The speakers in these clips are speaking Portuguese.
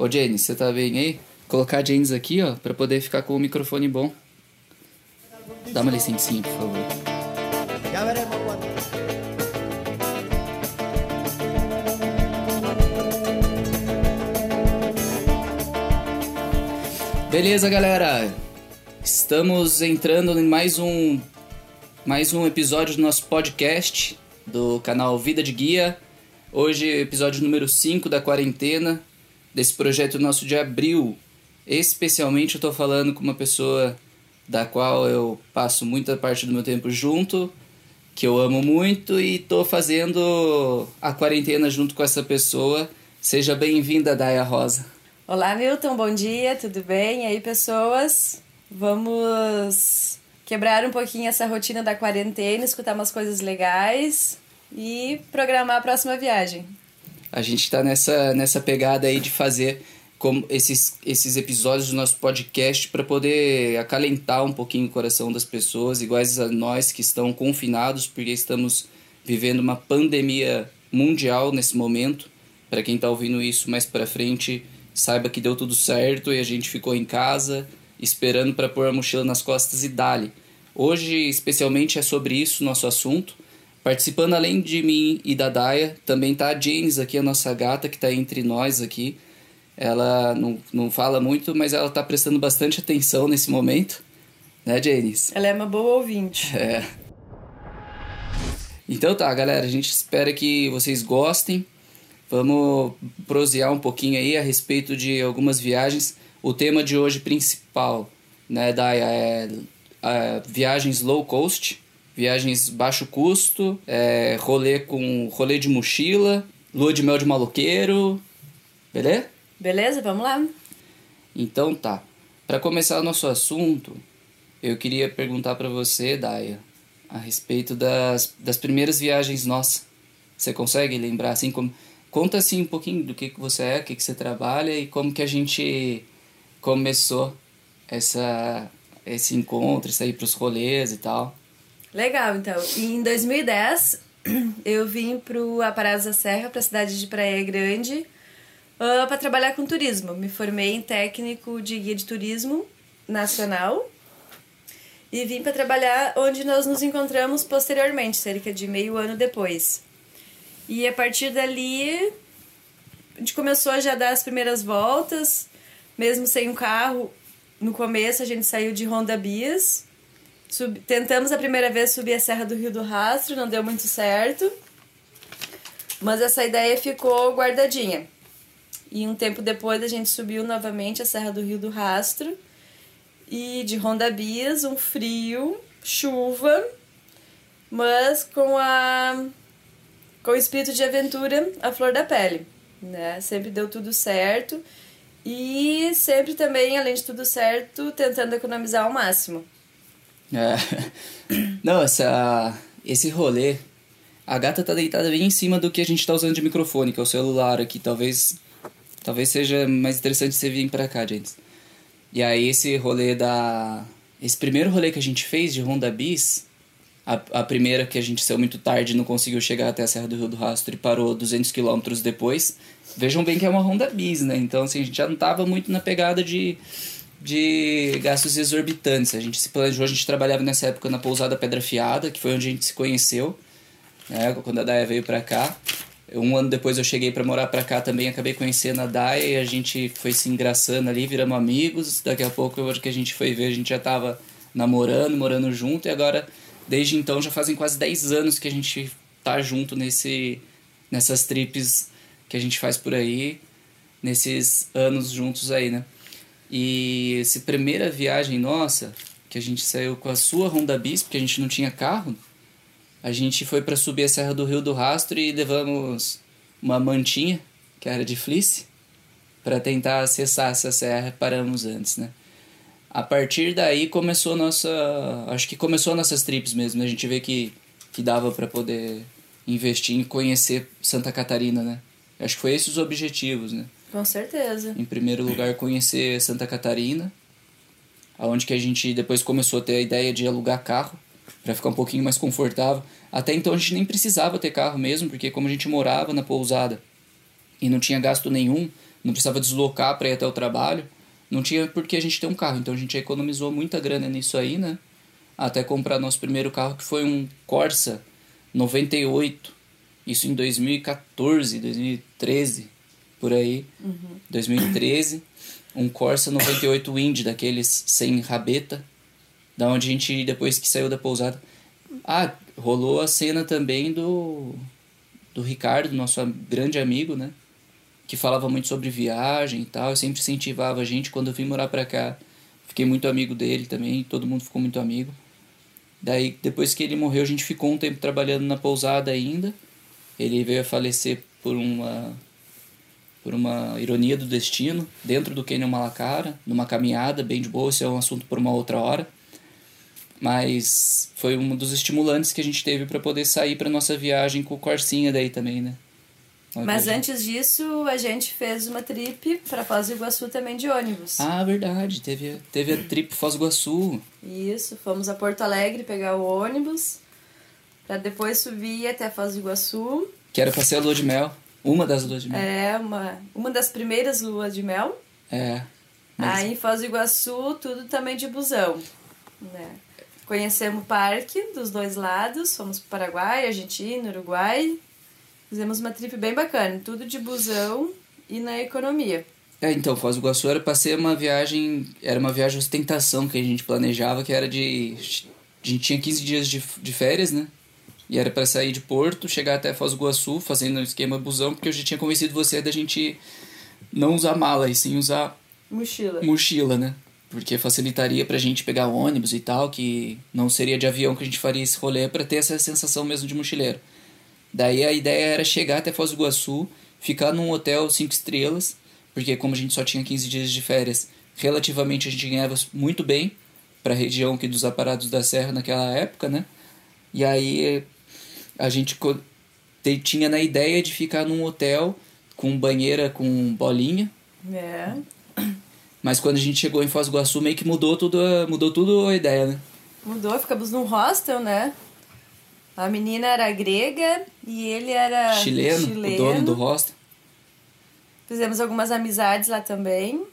Ô, Jenny, você tá bem aí? Colocar a James aqui, ó, pra poder ficar com o microfone bom. Dá uma licencinha, por favor. Ya veremos cuándo. Beleza, galera. Estamos entrando em mais um mais um episódio do nosso podcast do canal Vida de Guia. Hoje, episódio número 5 da quarentena, desse projeto nosso de abril. Especialmente eu tô falando com uma pessoa da qual eu passo muita parte do meu tempo junto, que eu amo muito e tô fazendo a quarentena junto com essa pessoa. Seja bem-vinda, Daya Rosa. Olá, Milton, bom dia, tudo bem? E aí, pessoas? Vamos quebrar um pouquinho essa rotina da quarentena, escutar umas coisas legais e programar a próxima viagem. A gente está nessa, nessa pegada aí de fazer como esses, esses episódios do nosso podcast para poder acalentar um pouquinho o coração das pessoas, iguais a nós que estão confinados, porque estamos vivendo uma pandemia mundial nesse momento. Para quem está ouvindo isso mais para frente, saiba que deu tudo certo e a gente ficou em casa esperando para pôr a mochila nas costas e dali. Hoje, especialmente, é sobre isso nosso assunto. Participando além de mim e da Daya, também tá a James aqui, a nossa gata que está entre nós aqui. Ela não, não fala muito, mas ela está prestando bastante atenção nesse momento. Né, James? Ela é uma boa ouvinte. É. Então tá, galera, a gente espera que vocês gostem. Vamos prosear um pouquinho aí a respeito de algumas viagens. O tema de hoje principal, né, Daya, é, é viagens low cost, viagens baixo custo, é, rolê com rolê de mochila, lua de mel de maloqueiro, beleza? Beleza? Vamos lá. Então tá. Para começar o nosso assunto, eu queria perguntar para você, Daya, a respeito das, das primeiras viagens nossas. Você consegue lembrar assim como conta assim um pouquinho do que que você é, o que que você trabalha e como que a gente começou essa esse encontro, sair para os rolês e tal. Legal, então. Em 2010, eu vim pro Aparados da Serra, para a cidade de Praia Grande, uh, para trabalhar com turismo. Me formei em técnico de guia de turismo nacional e vim para trabalhar onde nós nos encontramos posteriormente, cerca de meio ano depois. E a partir dali, a gente começou a já dar as primeiras voltas, mesmo sem um carro. No começo, a gente saiu de Honda Bias. Sub... Tentamos a primeira vez subir a Serra do Rio do Rastro, não deu muito certo. Mas essa ideia ficou guardadinha. E um tempo depois a gente subiu novamente a Serra do Rio do Rastro. E de Honda Bias, um frio, chuva, mas com a com o espírito de aventura à flor da pele, né? Sempre deu tudo certo e sempre também, além de tudo certo, tentando economizar ao máximo. É. Não, essa, esse rolê. A gata tá deitada bem em cima do que a gente tá usando de microfone, que é o celular aqui. Talvez talvez seja mais interessante você vir pra cá, gente. E aí esse rolê da. Esse primeiro rolê que a gente fez de Honda Bis, a, a primeira que a gente saiu muito tarde não conseguiu chegar até a Serra do Rio do Rastro e parou 200 quilômetros depois. Vejam bem que é uma Honda Bis, né? Então assim, a gente já não tava muito na pegada de de gastos exorbitantes. A gente se planejou, a gente trabalhava nessa época na pousada Pedra Fiada, que foi onde a gente se conheceu, né, quando a Daya veio para cá. Um ano depois eu cheguei para morar para cá também, acabei conhecendo a Daya e a gente foi se engraçando ali, viramos amigos. Daqui a pouco, hoje que a gente foi ver, a gente já tava namorando, morando junto e agora, desde então, já fazem quase 10 anos que a gente tá junto nesse, nessas trips que a gente faz por aí, nesses anos juntos aí, né? E essa primeira viagem nossa, que a gente saiu com a sua Honda Bis, porque a gente não tinha carro, a gente foi para subir a Serra do Rio do Rastro e levamos uma mantinha, que era de fleece, para tentar acessar essa serra, paramos antes, né? A partir daí começou a nossa, acho que começou nossas trips mesmo, né? A gente vê que que dava para poder investir em conhecer Santa Catarina, né? Acho que foi esses os objetivos, né? Com certeza. Em primeiro lugar, conhecer Santa Catarina, aonde que a gente depois começou a ter a ideia de alugar carro para ficar um pouquinho mais confortável. Até então a gente nem precisava ter carro mesmo, porque como a gente morava na pousada e não tinha gasto nenhum não precisava deslocar para ir até o trabalho. Não tinha porque a gente tem um carro, então a gente economizou muita grana nisso aí, né? Até comprar nosso primeiro carro, que foi um Corsa 98. Isso em 2014, 2013, por aí. Uhum. 2013. Um Corsa 98 Wind, daqueles sem rabeta. Da onde a gente, depois que saiu da pousada. Ah, rolou a cena também do. Do Ricardo, nosso grande amigo, né? Que falava muito sobre viagem e tal. sempre incentivava a gente. Quando eu vim morar pra cá, fiquei muito amigo dele também. Todo mundo ficou muito amigo. Daí, depois que ele morreu, a gente ficou um tempo trabalhando na pousada ainda. Ele veio a falecer por uma por uma ironia do destino, dentro do Canyon Malacara, numa caminhada bem de boa, esse é um assunto por uma outra hora. Mas foi um dos estimulantes que a gente teve para poder sair para nossa viagem com o Corsinha daí também, né? Uma Mas viagem- antes disso, a gente fez uma trip para Foz do Iguaçu também de ônibus. Ah, verdade, teve, teve a trip Foz do Iguaçu. Isso, fomos a Porto Alegre pegar o ônibus para depois subir até Foz do Iguaçu. Que era pra ser a lua de mel. Uma das luas de mel. É uma, uma das primeiras luas de mel. É. Mas- Aí em Foz do Iguaçu, tudo também de busão. Né? Conhecemos o parque dos dois lados, fomos para Paraguai, Argentina, Uruguai. Fizemos uma trip bem bacana, tudo de busão e na economia. É, então, Foz do Iguaçu era pra ser uma viagem. Era uma viagem de ostentação que a gente planejava, que era de. A gente tinha 15 dias de, de férias, né? E era pra sair de Porto, chegar até Foz do Iguaçu, fazendo o esquema busão, porque eu já tinha convencido você da gente não usar mala, e sim usar Mochila. mochila, né? Porque facilitaria pra gente pegar ônibus e tal, que não seria de avião que a gente faria esse rolê pra ter essa sensação mesmo de mochileiro. Daí a ideia era chegar até Foz do Iguaçu, ficar num hotel cinco estrelas, porque como a gente só tinha 15 dias de férias, relativamente a gente ganhava muito bem pra região aqui dos aparados da serra naquela época, né? E aí a gente tinha na ideia de ficar num hotel com banheira com bolinha, É. mas quando a gente chegou em Foz do Iguaçu, meio que mudou tudo, mudou tudo a ideia, né? Mudou, ficamos num hostel, né? A menina era grega e ele era chileno, o dono do hostel. Fizemos algumas amizades lá também.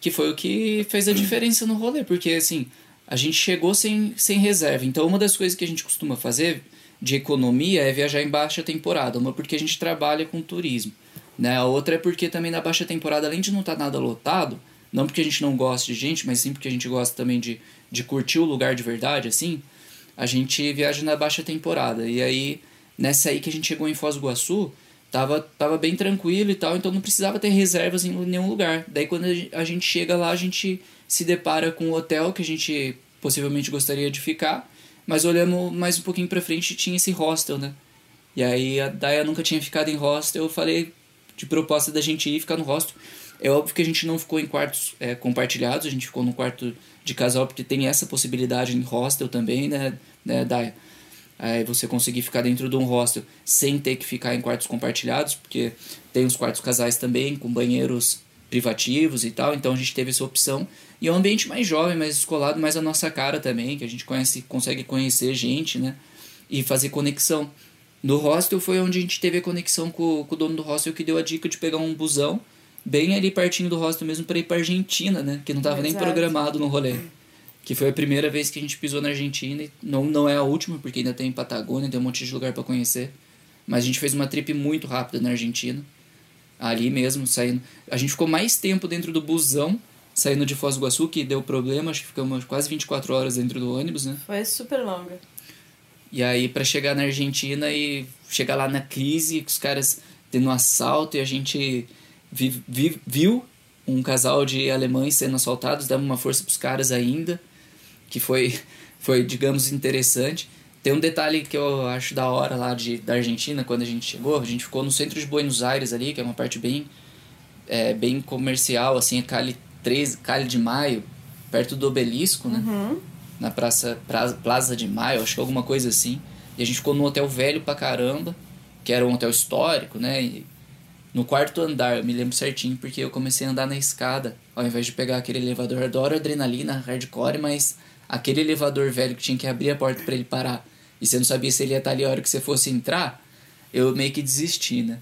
Que foi o que fez a diferença no rolê, porque assim, a gente chegou sem, sem reserva. Então, uma das coisas que a gente costuma fazer de economia é viajar em baixa temporada. Uma porque a gente trabalha com turismo. Né? A outra é porque também na baixa temporada, além de não estar nada lotado, não porque a gente não gosta de gente, mas sim porque a gente gosta também de, de curtir o lugar de verdade, assim, a gente viaja na baixa temporada. E aí, nessa aí que a gente chegou em Foz do Iguaçu, tava, tava bem tranquilo e tal, então não precisava ter reservas em nenhum lugar. Daí quando a gen- a gente chega lá, a gente se depara com um hotel que a gente possivelmente gostaria de ficar, mas olhamos mais um pouquinho pra frente tinha esse hostel, né? E aí a Daya nunca tinha ficado em hostel, eu falei de proposta da gente ir ficar no hostel. É óbvio que a gente não ficou em quartos é, compartilhados, a gente ficou no quarto de casal porque tem essa possibilidade em hostel também, né, né Daya? Aí você conseguir ficar dentro de um hostel sem ter que ficar em quartos compartilhados, porque tem os quartos casais também, com banheiros privativos e tal, então a gente teve essa opção. E é um ambiente mais jovem, mais descolado, mais a nossa cara também, que a gente conhece, consegue conhecer gente, né? E fazer conexão. No hostel foi onde a gente teve a conexão com, com o dono do hostel que deu a dica de pegar um busão bem ali pertinho do hostel mesmo para ir para Argentina, né? Que não tava nem Exato. programado no rolê. Que foi a primeira vez que a gente pisou na Argentina e não, não é a última, porque ainda tem Patagônia, tem um monte de lugar para conhecer. Mas a gente fez uma trip muito rápida na Argentina. Ali mesmo, saindo. A gente ficou mais tempo dentro do busão, saindo de Foz do Iguaçu, que deu problema, acho que ficamos quase 24 horas dentro do ônibus, né? Foi super longa. E aí, pra chegar na Argentina e chegar lá na crise, com os caras tendo um assalto e a gente vi, vi- viu um casal de alemães sendo assaltados, damos uma força pros caras ainda, que foi, foi digamos, interessante. Tem um detalhe que eu acho da hora lá de, da Argentina, quando a gente chegou, a gente ficou no centro de Buenos Aires ali, que é uma parte bem, é, bem comercial, assim, é Cali 13, Cali de Maio, perto do obelisco, né? na praça pra, Plaza de Maio, acho que alguma coisa assim. E a gente ficou num hotel velho pra caramba, que era um hotel histórico, né? E no quarto andar, eu me lembro certinho, porque eu comecei a andar na escada, ao invés de pegar aquele elevador. Eu adoro adrenalina, hardcore, mas aquele elevador velho que tinha que abrir a porta pra ele parar, e você não sabia se ele ia estar ali a hora que você fosse entrar, eu meio que desisti, né?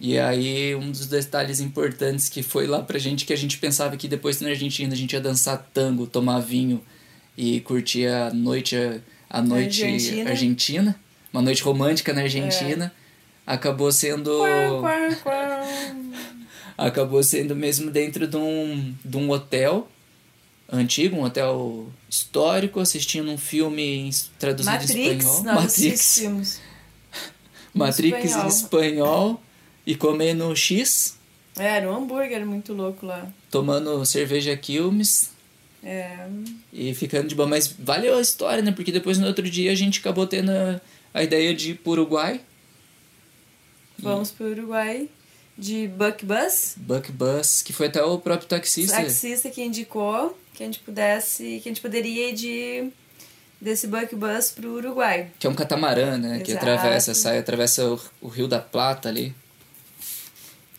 E aí, um dos detalhes importantes que foi lá pra gente, que a gente pensava que depois na Argentina a gente ia dançar tango, tomar vinho e curtir a noite, a noite Argentina. argentina, uma noite romântica na Argentina, acabou sendo acabou sendo mesmo dentro de um, de um hotel antigo, um hotel histórico, assistindo um filme em- traduzido em Matrix, espanhol. nós Matrix. Matrix em espanhol. E comendo X, É, era um hambúrguer muito louco lá. tomando cerveja Quilmes É, e ficando de boa. Mas valeu a história, né? Porque depois no outro dia a gente acabou tendo a, a ideia de ir pro Uruguai, vamos pro Uruguai de Buck Bus. Buck Bus, que foi até o próprio taxista. taxista que indicou que a gente pudesse, que a gente poderia ir de desse Buck Bus pro Uruguai. Que é um catamarã, né? Que Exato. atravessa, sai, atravessa o, o Rio da Plata ali.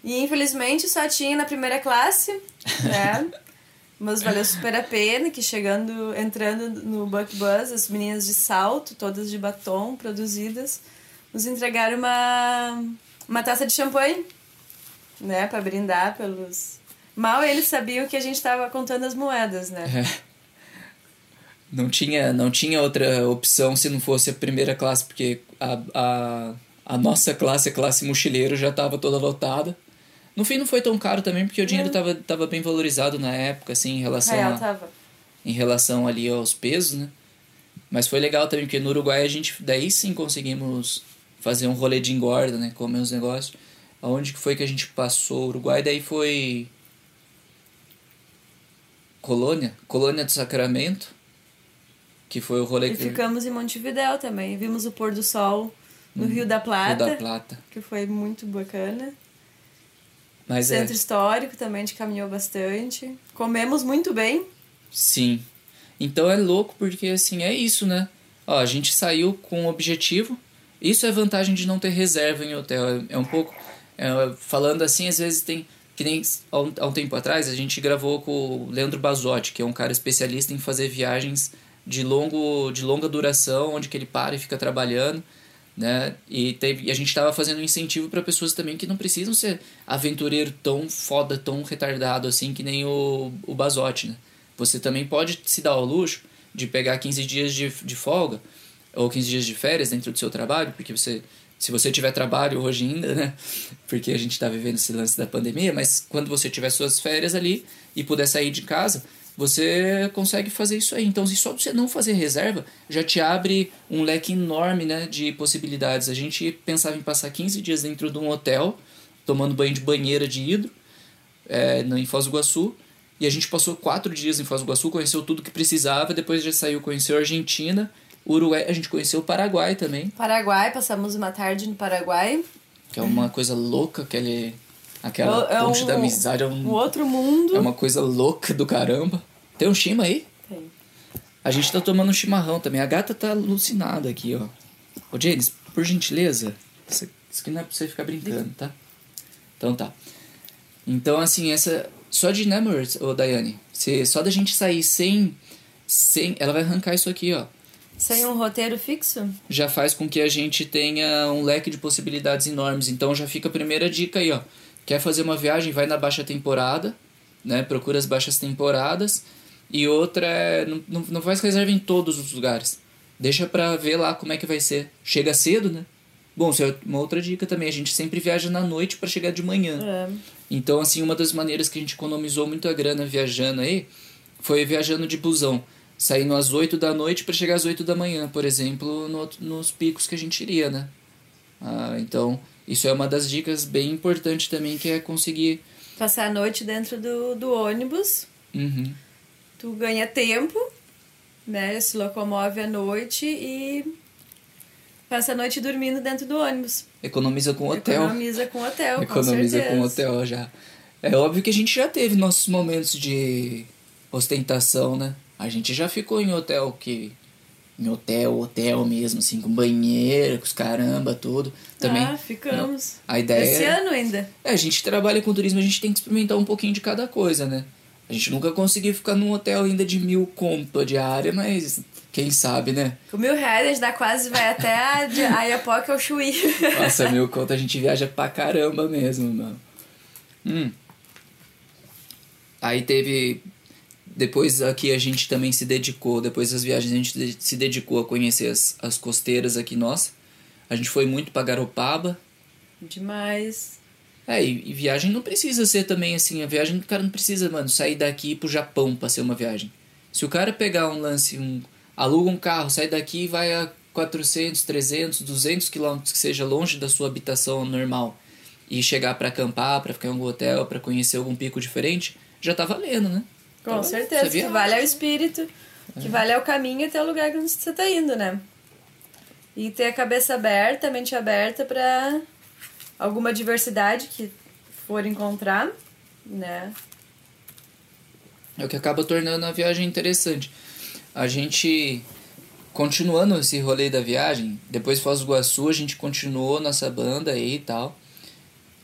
E infelizmente só tinha na primeira classe, né? Mas valeu super a pena que chegando, entrando no Buck Bus, as meninas de salto, todas de batom, produzidas, nos entregaram uma, uma taça de champanhe, né? Pra brindar pelos... Mal eles sabiam que a gente tava contando as moedas, né? É. Não tinha, não tinha outra opção se não fosse a primeira classe, porque a, a, a nossa classe, a classe mochileiro, já estava toda lotada. No fim não foi tão caro também, porque o dinheiro estava tava bem valorizado na época, assim, em relação, Real a, tava. em relação ali aos pesos, né? Mas foi legal também, porque no Uruguai a gente, daí sim conseguimos fazer um rolê de engorda, né? Comer uns negócios. Aonde que foi que a gente passou o Uruguai? Daí foi... Colônia? Colônia do Sacramento. Que foi o rolê E que... ficamos em Montevidéu também. Vimos o pôr do sol no Rio da Rio Plata, da Plata. que foi muito bacana. Mas é, Centro histórico também, a gente caminhou bastante. Comemos muito bem. sim. Então é louco porque, assim, é isso, né? Ó, a gente saiu com um objetivo. Isso é vantagem de não ter reserva em hotel. É, é um pouco... é, falando assim, às vezes tem... Que nem há um, há um tempo atrás a gente gravou com o Leandro Bazotti, que é um cara especialista em fazer viagens de, longo, de longa duração, onde que ele para e fica trabalhando. Né? E, teve, e a gente estava fazendo um incentivo para pessoas também que não precisam ser aventureiro tão foda, tão retardado assim que nem o, o Bazotti, né? Você também pode se dar ao luxo de pegar 15 dias de, de folga ou 15 dias de férias dentro do seu trabalho, porque você se você tiver trabalho hoje ainda, né? Porque a gente está vivendo esse lance da pandemia, mas quando você tiver suas férias ali e puder sair de casa, você consegue fazer isso aí. Então, se só você não fazer reserva, já te abre um leque enorme né, de possibilidades. A gente pensava em passar 15 dias dentro de um hotel, tomando banho de banheira de hidro, é, em Foz do Iguaçu. E a gente passou quatro dias em Foz do Iguaçu, conheceu tudo que precisava, depois já saiu, conheceu a Argentina, Uruguai, a gente conheceu o Paraguai também, Paraguai, passamos uma tarde no Paraguai. que é uma coisa louca, aquele, aquela É ponte um- da amizade, é, um- Um outro mundo. é uma coisa louca do caramba. Tem um chima aí? Tem. A gente tá tomando um chimarrão também. A gata tá alucinada aqui, ó. Ô, James, por gentileza, isso aqui não é pra você ficar brincando, tá? Então tá. Então, assim, essa. Só de, né, amor, ô Daiane? Se, só da gente sair sem. sem. Ela vai arrancar isso aqui, ó. Sem um roteiro fixo? Já faz com que a gente tenha um leque de possibilidades enormes. Então já fica a primeira dica aí, ó. Quer fazer uma viagem, vai na baixa temporada, né? Procura as baixas temporadas. E outra é. Não, não, faz reserva em todos os lugares. Deixa pra ver lá como é que vai ser. Chega cedo, né? Bom, isso é uma outra dica também. A gente sempre viaja na noite para chegar de manhã. É. Então, assim, uma das maneiras que a gente economizou muito a grana viajando aí foi viajando de busão. Saindo às 8 da noite para chegar às 8 da manhã, por exemplo, no- nos picos que a gente iria, né? Ah, então, isso é uma das dicas bem importantes também, que é conseguir... Passar a noite dentro do, do ônibus. Uhum. Tu ganha tempo, né? Se locomove à noite e passa a noite dormindo dentro do ônibus. Economiza com hotel. Economiza com hotel, com Economiza certeza. com hotel já. É óbvio que a gente já teve nossos momentos de ostentação, né? A gente já ficou em hotel que. Em hotel, hotel mesmo, assim, com banheiro, com os caramba, tudo. Também. Ah, ficamos. A ideia Esse é- ano ainda. É, a gente trabalha com turismo, a gente tem que experimentar um pouquinho de cada coisa, né? A gente nunca conseguiu ficar num hotel ainda de mil conto a diária, mas Quem sabe, né? Com mil reais a gente dá quase, vai até a, a Iapoca ao Chuí. Nossa, mil conto a gente viaja pra caramba mesmo, mano. Hum. Aí teve. Depois aqui a gente também se dedicou, depois das viagens a gente se dedicou a conhecer as, as costeiras aqui nossa. A gente foi muito pra Garopaba. Demais. É, e, e viagem não precisa ser também assim. A viagem do cara não precisa, mano, sair daqui pro Japão pra ser uma viagem. Se o cara pegar um lance, um, aluga um carro, sai daqui e vai a 400, 300, 200 quilômetros que seja longe da sua habitação normal e chegar pra acampar, pra ficar em algum hotel, pra conhecer algum pico diferente, já tá valendo, né? Com Tá certeza. Que vale é o espírito, que vale é o caminho até o lugar que você tá indo, né? E ter a cabeça aberta, a mente aberta pra alguma diversidade que for encontrar, né? É o que acaba tornando a viagem interessante. A gente, continuando esse rolê da viagem, depois de Foz do Iguaçu, a gente continuou nossa banda aí e tal.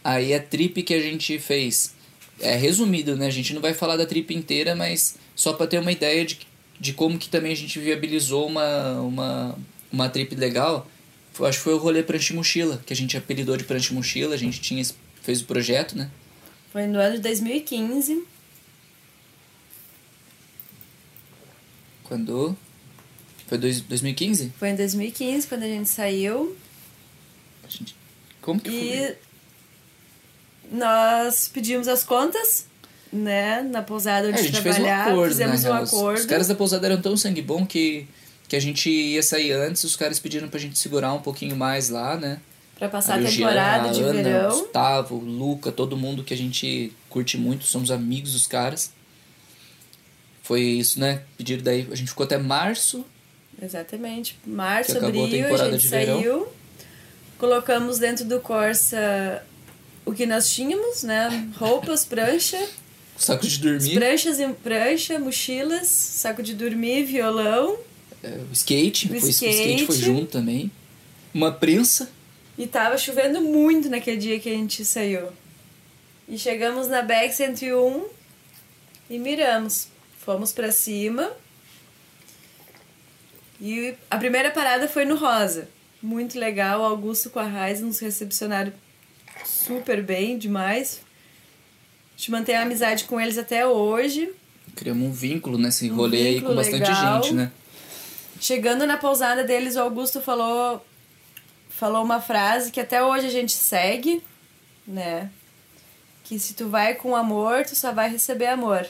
Aí a trip que a gente fez, é resumido, né? A gente não vai falar da trip inteira, mas só para ter uma ideia de, de como que também a gente viabilizou uma, uma, uma trip legal. Foi- Acho que foi o rolê Prancha Mochila, que a gente apelidou de Prancha Mochila, a gente tinha, fez o projeto, né? Foi no ano de 2015. Quando... Foi dois, 2015? Foi em 2015 quando a gente saiu. A gente- Como que foi? E nós pedimos as contas, né? Na pousada É, onde a gente fez um acordo, fizemos né? um Os- acordo. Os caras da pousada eram tão sangue bom que, que a gente ia sair antes, os caras pediram pra gente segurar um pouquinho mais lá, né? Pra passar a temporada a de Ana, o verão. Gustavo, Luca, todo mundo que a gente curte muito, somos amigos dos caras. Foi isso, né? Pediram daí, a gente ficou até março. Exatamente. Março, a abril, a, temporada gente de verão. saiu. Colocamos dentro do Corsa o que nós tínhamos, né? Roupas, prancha. Saco de dormir, Pranchas em prancha, mochilas, saco de dormir, violão. É, o skate, O foi, o skate foi skate. junto também. Uma prensa. E tava chovendo muito naquele dia que a gente saiu. E chegamos na BEC 101 e miramos. Fomos pra cima. E a primeira parada foi no Rosa. Muito legal. Augusto com a Raiz nos recepcionaram super bem, demais. A gente mantém a amizade com eles até hoje. Criamos um vínculo nesse Um rolê aí com vínculo bastante legal. gente, né? Chegando na pousada deles, o Augusto falou falou uma frase que até hoje a gente segue, né? Que se tu vai com amor, tu só vai receber amor.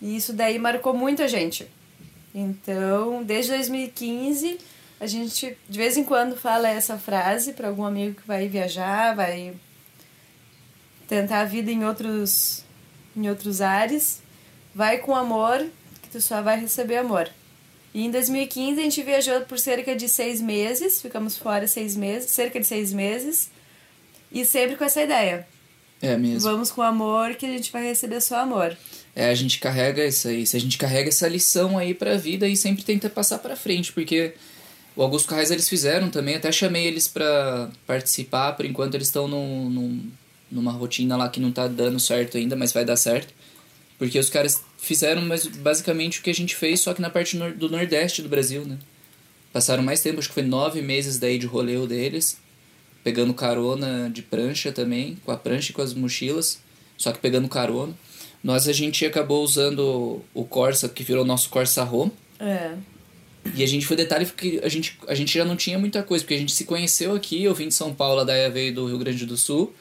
E isso daí marcou muito a gente. Então, desde 2015, a gente de vez em quando fala essa frase para algum amigo que vai viajar, vai tentar a vida em outros em outros ares. Vai com amor, que tu só vai receber amor. E em 2015 a gente viajou por cerca de seis meses, ficamos fora seis meses, cerca de seis meses, e sempre com essa ideia. É mesmo. Vamos com amor que a gente vai receber só amor. É, a gente carrega isso aí. A gente carrega essa lição aí pra vida e sempre tenta passar pra frente, porque o Augusto Carrez eles fizeram também, até chamei eles pra participar, por enquanto eles estão num, num, numa rotina lá que não tá dando certo ainda, mas vai dar certo. Porque os caras fizeram basicamente o que a gente fez, só que na parte do nordeste do Brasil, né? Passaram mais tempo, acho que foi nove meses daí de rolê deles, pegando carona de prancha também, com a prancha e com as mochilas, só que pegando carona. Nós a gente acabou usando o Corsa, que virou nosso Corsa Home. É. E a gente foi detalhe que a gente, a gente já não tinha muita coisa, porque a gente se conheceu aqui, eu vim de São Paulo, a Daia veio do Rio Grande do Sul.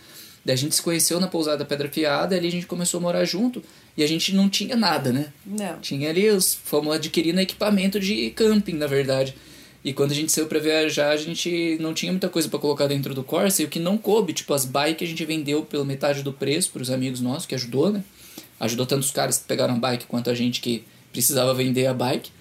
Daí a gente se conheceu na pousada Pedra Fiada, ali a gente começou a morar junto e a gente não tinha nada, né? Não. Tinha ali os fomos adquirindo equipamento de camping, na verdade. E quando a gente saiu pra viajar, a gente não tinha muita coisa pra colocar dentro do Corsa e o que não coube, tipo as bikes a gente vendeu pela metade do preço pros amigos nossos, que ajudou, né? Ajudou tanto os caras que pegaram a bike quanto a gente que precisava vender a bike.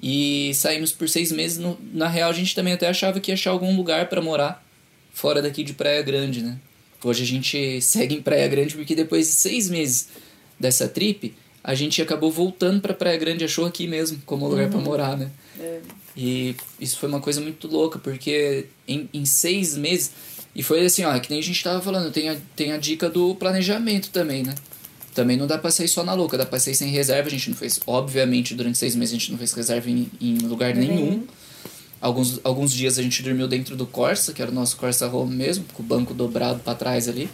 E saímos por seis meses. No, na real, a gente também até achava que ia achar algum lugar pra morar fora daqui de Praia Grande, né? Hoje a gente segue em Praia Grande porque depois de seis meses dessa trip, a gente acabou voltando pra Praia Grande, achou aqui mesmo como lugar pra morar, né? É. E isso foi uma coisa muito louca, porque em, em seis meses. E foi assim, ó, que nem a gente tava falando, tem a, tem a dica do planejamento também, né? também não dá pra sair só na louca, dá pra sair sem reserva. A gente não fez, obviamente, durante seis meses a gente não fez reserva em, em lugar nenhum. Nenhum. Alguns, alguns dias a gente dormiu dentro do Corsa, que era o nosso Corsa Home mesmo, com o banco dobrado para trás ali.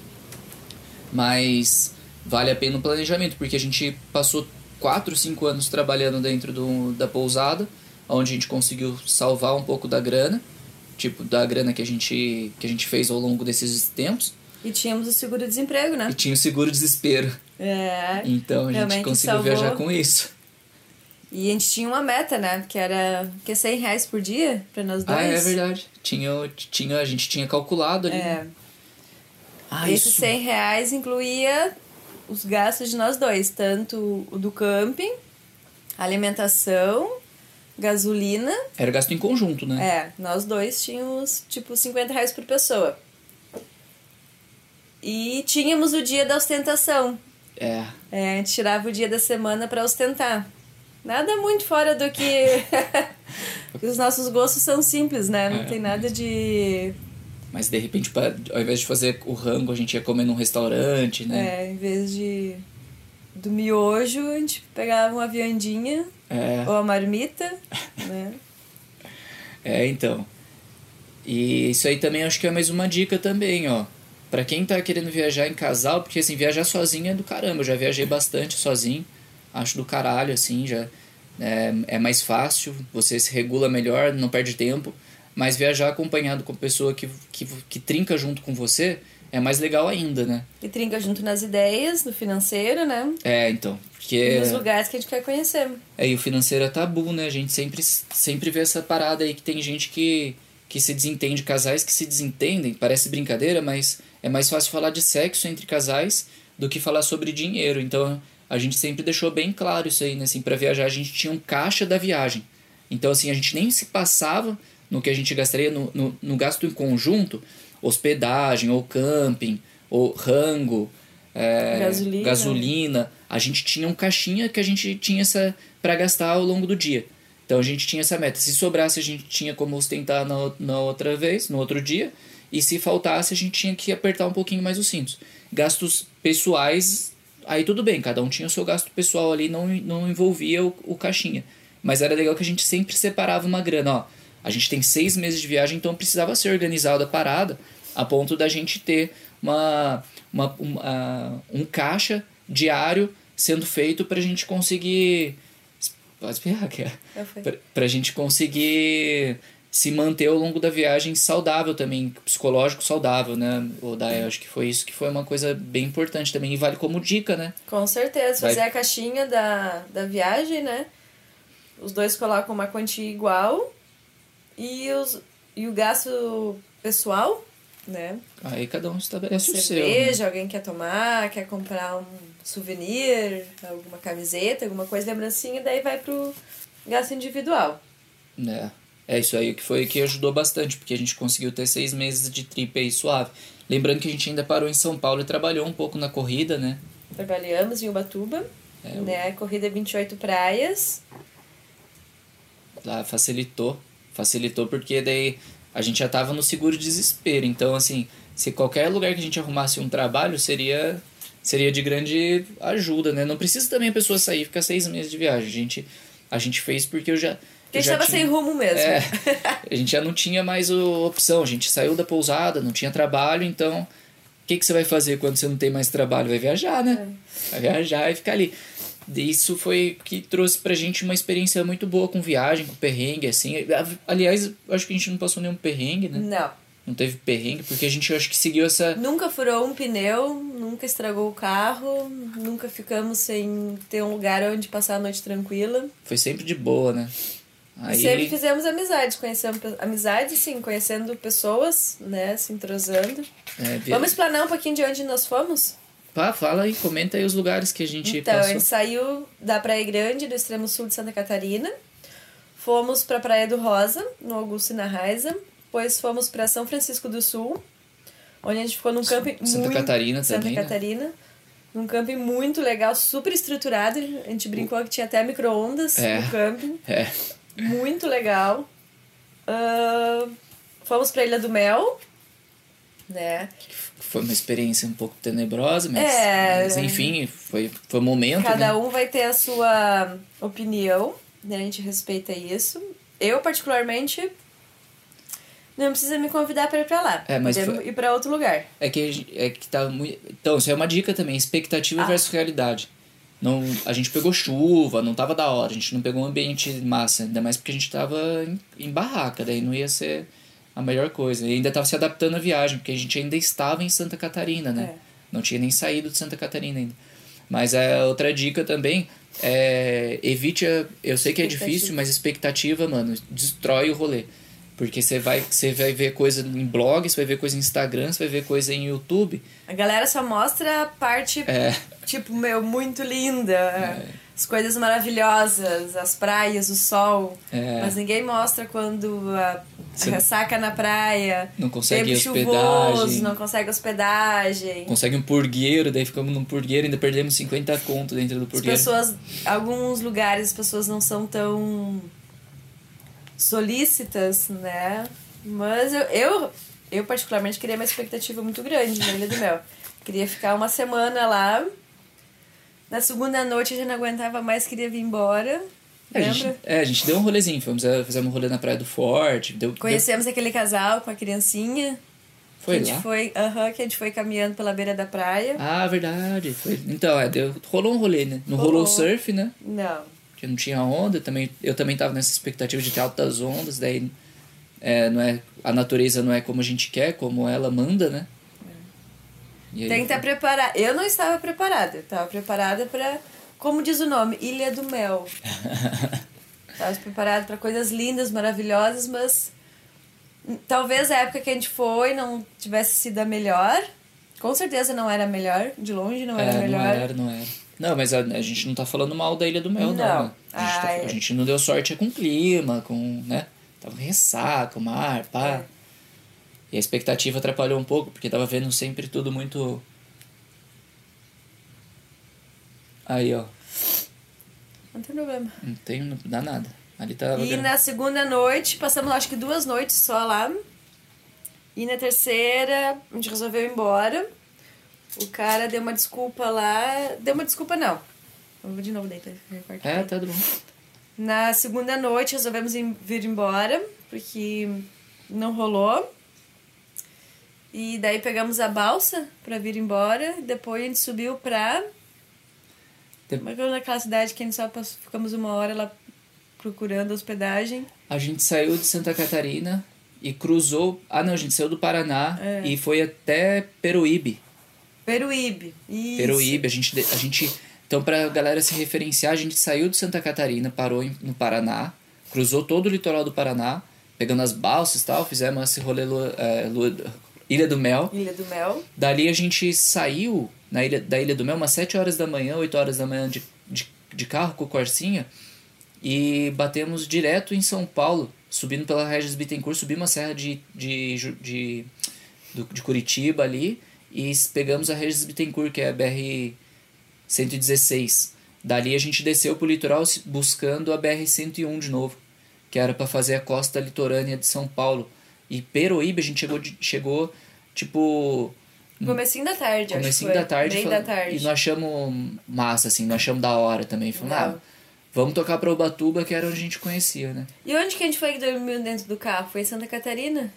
Mas vale a pena o planejamento, porque a gente passou 4, 5 anos trabalhando dentro do, da pousada, onde a gente conseguiu salvar um pouco da grana, tipo, da grana que a gente, que a gente fez ao longo desses tempos. E tínhamos o seguro-desemprego, né? E tinha o seguro desespero. É. Então a gente conseguiu salvou. viajar com isso. E a gente tinha uma meta, né? Que era que é 100 reais por dia pra nós dois. Ah, é verdade. Tinha, tinha, a gente tinha calculado ali. É. Ah, Esses isso. 100 reais incluía os gastos de nós dois, tanto o do camping, alimentação, gasolina. Era gasto em conjunto, né? É, nós dois tínhamos tipo 50 reais por pessoa. E tínhamos o dia da ostentação. É. É, a gente tirava o dia da semana pra ostentar. Nada muito fora do que. Os nossos gostos são simples, né? Não É. tem nada de. Mas de repente, pra- ao invés de fazer o rango, a gente ia comer num restaurante, né? É, em vez de. Do miojo, a gente pegava uma viandinha É. ou a marmita, né? É, então. E isso aí também acho que é mais uma dica também, ó. Pra quem tá querendo viajar em casal, porque assim, viajar sozinho é do caramba. Eu já viajei bastante sozinho. Acho do caralho, assim, já é, é mais fácil, você se regula melhor, não perde tempo. Mas viajar acompanhado com pessoa que, que, que trinca junto com você é mais legal ainda, né? E trinca junto nas ideias, no financeiro, né? É, então. Porque. E nos lugares que a gente quer conhecer. É, e o financeiro é tabu, né? A gente sempre, sempre vê essa parada aí que tem gente que, que se desentende, casais que se desentendem, parece brincadeira, mas é mais fácil falar de sexo entre casais do que falar sobre dinheiro. Então a gente sempre deixou bem claro isso aí, né? Assim, pra viajar a gente tinha um caixa da viagem. Então, assim, a gente nem se passava no que a gente gastaria no, no, no gasto em conjunto, hospedagem, ou camping, ou rango, é, Gasolina. gasolina. A gente tinha um caixinha que a gente tinha essa para gastar ao longo do dia. Então a gente tinha essa meta. Se sobrasse, a gente tinha como ostentar na, na outra vez, no outro dia. E se faltasse, a gente tinha que apertar um pouquinho mais os cintos. Gastos pessoais, aí tudo bem, cada um tinha o seu gasto pessoal ali, não, não envolvia o, o caixinha. Mas era legal que a gente sempre separava uma grana, ó. A gente tem seis meses de viagem, então precisava ser organizada a parada a ponto da gente ter uma, uma, um, caixa diário sendo feito pra gente conseguir. Pode espirrar, que é. Pra, pra gente conseguir se manter ao longo da viagem saudável também, psicológico saudável, né? O Dai, acho que foi isso que foi uma coisa bem importante também e vale como dica, né? Com certeza. Vai- Fazer a caixinha da, da viagem, né? Os dois colocam uma quantia igual e, os, e o gasto pessoal, né? Aí cada um estabelece o seu. né? Cerveja, alguém quer tomar, quer comprar um souvenir, alguma camiseta, alguma coisa, lembrancinha, daí vai pro gasto individual. É. É isso aí que foi que ajudou bastante, porque a gente conseguiu ter seis meses de trip aí suave. Lembrando que a gente ainda parou em São Paulo e trabalhou um pouco na corrida, né? Trabalhamos em Ubatuba, É, o- né? Corrida 28 praias. Lá facilitou. Facilitou porque daí a gente já tava no seguro desespero. Então, assim, se qualquer lugar que a gente arrumasse um trabalho, seria seria de grande ajuda, né? Não precisa também a pessoa sair e ficar seis meses de viagem. A gente, a gente fez porque eu já. Porque a gente já tava tinha- sem rumo mesmo. É, a gente já não tinha mais o- opção. A gente saiu da pousada, não tinha trabalho, então o que, que você vai fazer quando você não tem mais trabalho? Vai viajar, né? Vai viajar e ficar ali. Isso foi que trouxe pra gente uma experiência muito boa com viagem, com perrengue, assim. Aliás, acho que a gente não passou nenhum perrengue, né? Não. Não teve perrengue, porque a gente acho que seguiu essa. Nunca furou um pneu, nunca estragou o carro, nunca ficamos sem ter um lugar onde passar a noite tranquila. Foi sempre de boa, né? E sempre fizemos amizades, conhecemos pe- amizades, sim, conhecendo pessoas, né, se entrosando. é, via- Vamos explanar um pouquinho de onde nós fomos? Pá, fala aí, comenta aí os lugares que a gente Então, a passou. gente saiu da Praia Grande, do extremo sul de Santa Catarina. Fomos para Praia do Rosa, no Augusto e na Raiza. Depois fomos para São Francisco do Sul, onde a gente ficou num camping Santa muito... Catarina Santa também, né? Catarina. Num camping muito legal, super estruturado. A gente brincou que tinha até micro-ondas É. no camping. É. Muito legal. Ah, fomos pra Ilha do Mel, né? Foi uma experiência um pouco tenebrosa, mas, É. mas enfim, foi, foi um momento, Cada né? um vai ter a sua opinião, né? A gente respeita isso. Eu, particularmente, não precisa me convidar pra ir pra lá. É, mas Podemos foi- ir pra outro lugar. É que, é que tá muito... Então, isso é uma dica também, expectativa Ah. versus realidade. Não, a gente pegou chuva, não tava da hora, a gente não pegou um ambiente massa, ainda mais porque a gente tava em, em barraca, daí não ia ser a melhor coisa. E ainda tava se adaptando à viagem, porque a gente ainda estava em Santa Catarina, né? É. Não tinha nem saído de Santa Catarina ainda. Mas é outra dica também, é, evite a, eu sei que é difícil, mas expectativa, mano, destrói o rolê. Porque você vai, você vai ver coisa em blog, você vai ver coisa em Instagram, você vai ver coisa em YouTube. A galera só mostra a parte, É, tipo, meu, muito linda. As coisas maravilhosas, as praias, o sol. É. Mas ninguém mostra quando a Você- ressaca na praia. Não consegue tempo hospedagem. chuvoso, não consegue hospedagem. consegue um purgueiro, daí ficamos num purgueiro e ainda perdemos 50 conto dentro do As purgueiro. pessoas, alguns lugares as pessoas não são tão solícitas, né? Mas eu, eu, eu particularmente queria uma expectativa muito grande na Ilha do Mel. Queria ficar uma semana lá. Na segunda noite eu já não aguentava mais, queria vir embora. É, a gente, é, a gente deu um rolezinho, fomos, eh, fizemos um rolê na Praia do Forte. Deu, deu- Conhecemos aquele casal com a criancinha. foi que a gente lá? foi, que a gente foi caminhando pela beira da praia. Ah, verdade. Foi. Então, é, deu, rolou um rolê, né? Não rolou Rolou. surf, né? Não. Porque não tinha onda. Também, eu também tava nessa expectativa de ter altas ondas, daí é, não é, a natureza não é como a gente quer, como ela manda, né? Aí Tem que estar preparada. Eu não estava preparada. Eu estava preparada para, como diz o nome, Ilha do Mel. Estava preparada para coisas lindas, maravilhosas, mas talvez a época que a gente foi não tivesse sido a melhor. Com certeza não era a melhor, de longe não era a É, melhor. não era, não era. Não, mas a, a gente não tá falando mal da Ilha do Mel, não. Não. né? A, gente tá- é. a gente não deu sorte com o clima, com, né? Tava ressaca, o mar, pá. É. E a expectativa atrapalhou um pouco, porque tava vendo sempre tudo muito... Aí, ó. Não tem problema. Não tem, não dá nada. Ali tava... E na segunda noite, passamos acho que duas noites só lá. E na terceira, a gente resolveu ir embora. O cara deu uma desculpa lá. Deu uma desculpa, não. Vamos de novo daí, tá? É, tá bom. Na segunda noite, resolvemos ir- vir embora, porque não rolou. E daí pegamos a balsa pra vir embora. Depois a gente subiu pra. Como é que é naquela cidade que a gente só pass- ficamos uma hora lá procurando hospedagem? A gente saiu de Santa Catarina e cruzou... Ah, não, a gente saiu do Paraná É. e foi até Peruíbe. Peruíbe. Isso. Peruíbe, a gente, a gente. Então, pra galera se referenciar, a gente saiu de Santa Catarina, parou em- no Paraná, cruzou todo o litoral do Paraná, pegando as balsas e tal, fizemos esse rolê lua- é, lua- Ilha do Mel. Ilha do Mel. Dali a gente saiu na ilha, da Ilha do Mel umas 7 horas da manhã, 8 horas da manhã de, de, de carro com o Corsinha e batemos direto em São Paulo, subindo pela Regis Bittencourt, subimos a serra de, de, de, do- de Curitiba ali e pegamos a Regis Bittencourt, que é a BR 116. Dali a gente desceu pro litoral buscando a BR 101 de novo, que era para fazer a costa litorânea de São Paulo. E Peruíbe a gente chegou, de- chegou tipo Comecinho da tarde, acho que comecinho foi. da tarde, fala- da tarde. e nós achamos massa, assim, nós achamos da hora também. Falamos, Não. ah, vamos tocar pra Ubatuba, que era onde a gente conhecia, né? E onde que a gente foi que dormiu dentro do carro? Foi em Santa Catarina?